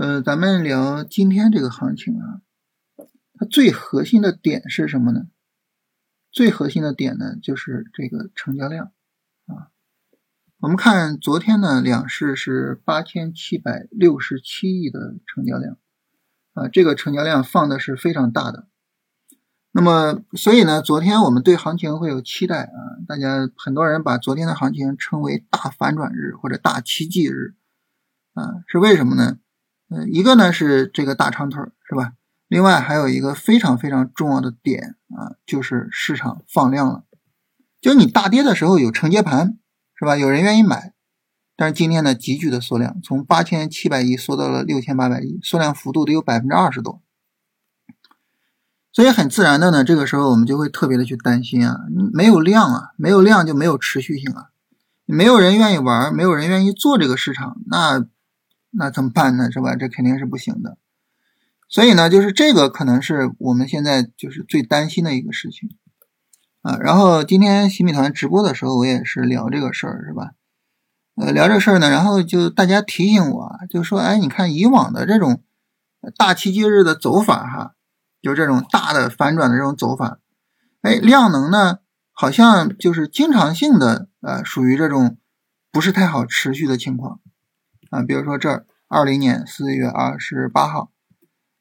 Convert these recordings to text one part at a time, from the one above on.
呃，咱们聊今天这个行情啊，它最核心的点是什么呢？最核心的点呢，就是这个成交量啊。我们看昨天呢，两市是八千七百六十七亿的成交量啊，这个成交量放的是非常大的。那么，所以呢，昨天我们对行情会有期待啊，大家很多人把昨天的行情称为大反转日或者大奇迹日啊，是为什么呢？嗯，一个呢是这个大长腿是吧？另外还有一个非常非常重要的点啊，就是市场放量了。就你大跌的时候有承接盘是吧？有人愿意买，但是今天呢急剧的缩量，从八千七百亿缩到了六千八百亿，缩量幅度得有百分之二十多。所以很自然的呢，这个时候我们就会特别的去担心啊，没有量啊，没有量就没有持续性啊，没有人愿意玩，没有人愿意做这个市场，那。那怎么办呢？是吧？这肯定是不行的。所以呢，就是这个可能是我们现在就是最担心的一个事情啊。然后今天新米团直播的时候，我也是聊这个事儿，是吧？呃，聊这事儿呢，然后就大家提醒我，就说，哎，你看以往的这种大奇迹日的走法，哈，就这种大的反转的这种走法，哎，量能呢，好像就是经常性的，呃，属于这种不是太好持续的情况。啊，比如说这儿，二零年四月二十八号，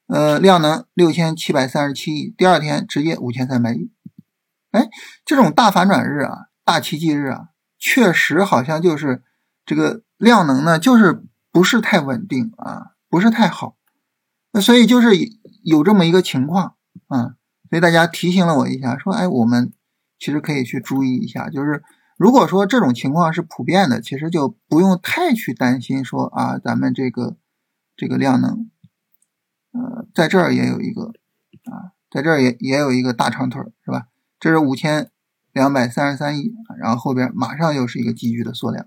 呃，量能六千七百三十七亿，第二天直接五千三百亿。哎，这种大反转日啊，大奇迹日啊，确实好像就是这个量能呢，就是不是太稳定啊，不是太好。那所以就是有这么一个情况啊，所以大家提醒了我一下，说，哎，我们其实可以去注意一下，就是。如果说这种情况是普遍的，其实就不用太去担心说啊，咱们这个这个量能，呃，在这儿也有一个啊，在这儿也也有一个大长腿是吧？这是五千两百三十三亿，然后后边马上又是一个急剧的缩量，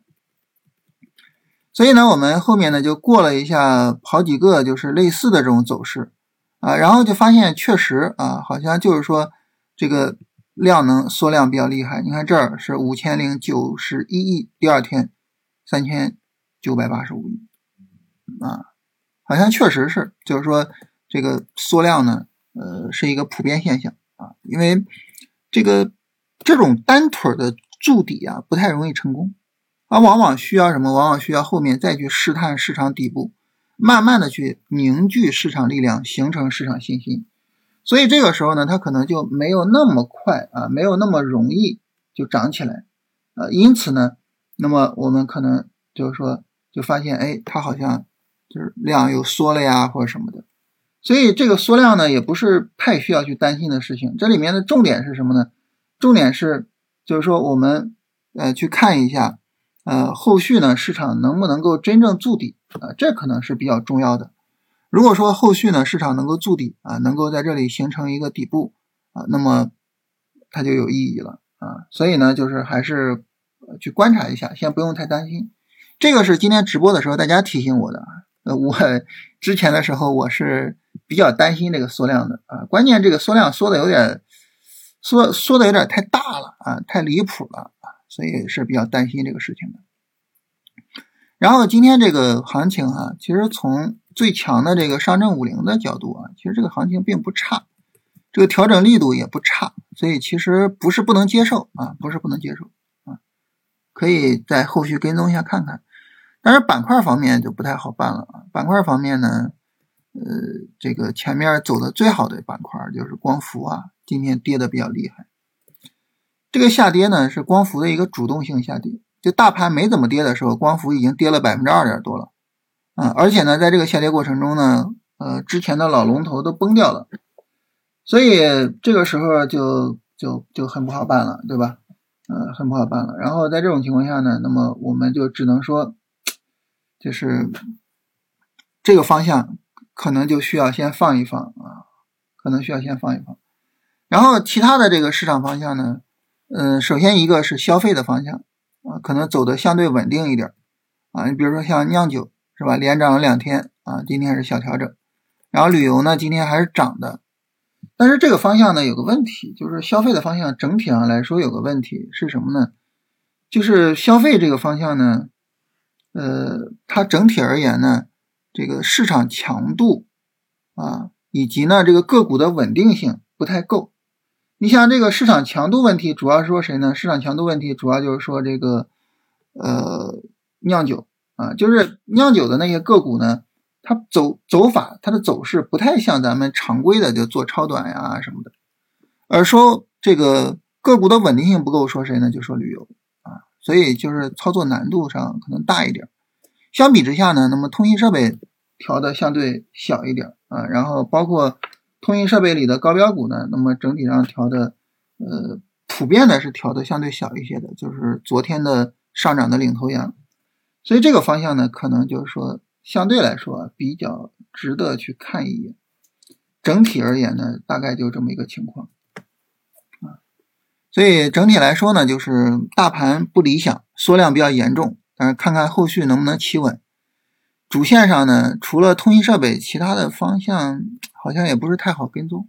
所以呢，我们后面呢就过了一下好几个就是类似的这种走势啊，然后就发现确实啊，好像就是说这个。量能缩量比较厉害，你看这儿是五千零九十一亿，第二天三千九百八十五亿啊，好像确实是，就是说这个缩量呢，呃，是一个普遍现象啊，因为这个这种单腿的筑底啊，不太容易成功，而往往需要什么？往往需要后面再去试探市场底部，慢慢的去凝聚市场力量，形成市场信心。所以这个时候呢，它可能就没有那么快啊，没有那么容易就涨起来，呃，因此呢，那么我们可能就是说，就发现，哎，它好像就是量又缩了呀，或者什么的。所以这个缩量呢，也不是太需要去担心的事情。这里面的重点是什么呢？重点是就是说，我们呃去看一下，呃，后续呢市场能不能够真正筑底啊，这可能是比较重要的。如果说后续呢市场能够筑底啊，能够在这里形成一个底部啊，那么它就有意义了啊。所以呢，就是还是去观察一下，先不用太担心。这个是今天直播的时候大家提醒我的。呃，我之前的时候我是比较担心这个缩量的啊，关键这个缩量缩的有点缩缩的有点太大了啊，太离谱了啊，所以是比较担心这个事情的。然后今天这个行情啊，其实从最强的这个上证五零的角度啊，其实这个行情并不差，这个调整力度也不差，所以其实不是不能接受啊，不是不能接受啊，可以在后续跟踪一下看看。但是板块方面就不太好办了啊，板块方面呢，呃，这个前面走的最好的板块就是光伏啊，今天跌的比较厉害。这个下跌呢是光伏的一个主动性下跌，就大盘没怎么跌的时候，光伏已经跌了百分之二点多了。啊，而且呢，在这个下跌过程中呢，呃，之前的老龙头都崩掉了，所以这个时候就就就很不好办了，对吧？呃，很不好办了。然后在这种情况下呢，那么我们就只能说，就是这个方向可能就需要先放一放啊，可能需要先放一放。然后其他的这个市场方向呢，嗯，首先一个是消费的方向啊，可能走的相对稳定一点啊，你比如说像酿酒。是吧？连涨了两天啊，今天是小调整。然后旅游呢，今天还是涨的。但是这个方向呢，有个问题，就是消费的方向整体上来说有个问题是什么呢？就是消费这个方向呢，呃，它整体而言呢，这个市场强度啊，以及呢这个个股的稳定性不太够。你像这个市场强度问题，主要是说谁呢？市场强度问题主要就是说这个呃酿酒啊，就是酿酒的那些个股呢，它走走法，它的走势不太像咱们常规的就做超短呀什么的。而说这个个股的稳定性不够，说谁呢？就说旅游啊，所以就是操作难度上可能大一点。相比之下呢，那么通信设备调的相对小一点啊，然后包括通信设备里的高标股呢，那么整体上调的，呃，普遍的是调的相对小一些的，就是昨天的上涨的领头羊，所以这个方向呢，可能就是说相对来说比较值得去看一眼。整体而言呢，大概就这么一个情况啊，所以整体来说呢，就是大盘不理想，缩量比较严重。但是，看看后续能不能企稳。主线上呢，除了通信设备，其他的方向好像也不是太好跟踪。